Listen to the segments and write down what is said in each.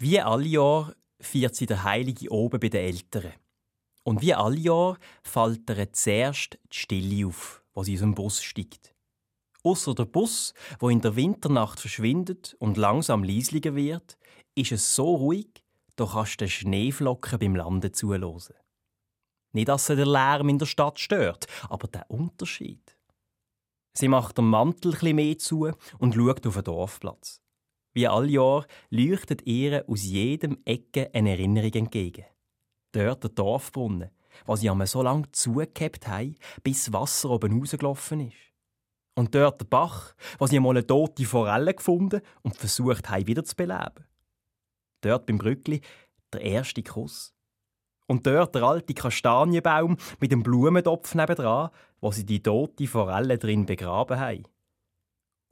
Wie alle Jahr feiert sie der Heilige oben bei den Eltern. Und wie alle Jahr fällt ihr zuerst die Stille auf, wo sie aus dem Bus steigt. Außer der Bus, wo in der Winternacht verschwindet und langsam leislicher wird, ist es so ruhig, da kannst du den Schneeflocken beim Landen zuhören. Nicht, dass sie der Lärm in der Stadt stört, aber der Unterschied. Sie macht den Mantel etwas mehr zu und schaut auf den Dorfplatz. Wie all Jahr leuchtet ihr aus jedem Ecke eine Erinnerung entgegen. Dort der Dorfbrunnen, was sie so lange zugehabt haben, bis Wasser oben rausgelaufen ist. Und dort der Bach, was sie einmal eine tote Forelle gefunden und versucht haben, wieder zu beleben. Dort beim Brückli der erste Kuss. Und dort der alte Kastanienbaum mit dem Blumentopf nebendran, wo sie die tote Forelle drin begraben haben.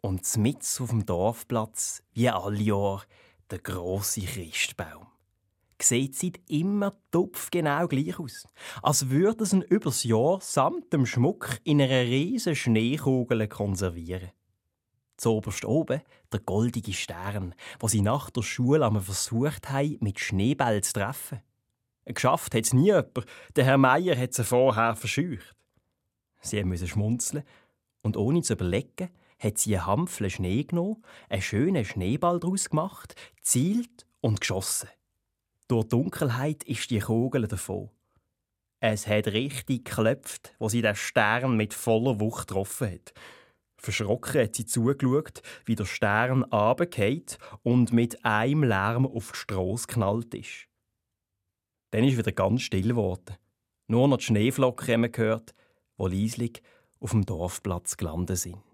Und mit auf dem Dorfplatz, wie alle Jahr, der große Christbaum. Sieht seit immer genau gleich aus. Als würde es ihn übers Jahr samt dem Schmuck in einer riesen Schneekugel konservieren. Zoberst oben der goldige Stern, wo sie nach der Schule einmal versucht haben, mit Schneebällen zu treffen. Geschafft hat es nie jemand. Der Herr Meier hat sie vorher verscheucht. Sie mussten schmunzeln und ohne zu überlegen, hat sie einen Hampfle Schnee genommen, einen schönen Schneeball daraus gemacht, zielt und geschossen. Durch Dunkelheit ist die Kugel davon. Es hat richtig geklopft, wo sie den Stern mit voller Wucht getroffen hat. Verschrocken hat sie zugeschaut, wie der Stern runtergeht und mit einem Lärm auf die Strasse geknallt ist. Dann ist wieder ganz still geworden. Nur noch die Schneeflocken haben gehört, die leislich auf dem Dorfplatz gelandet sind.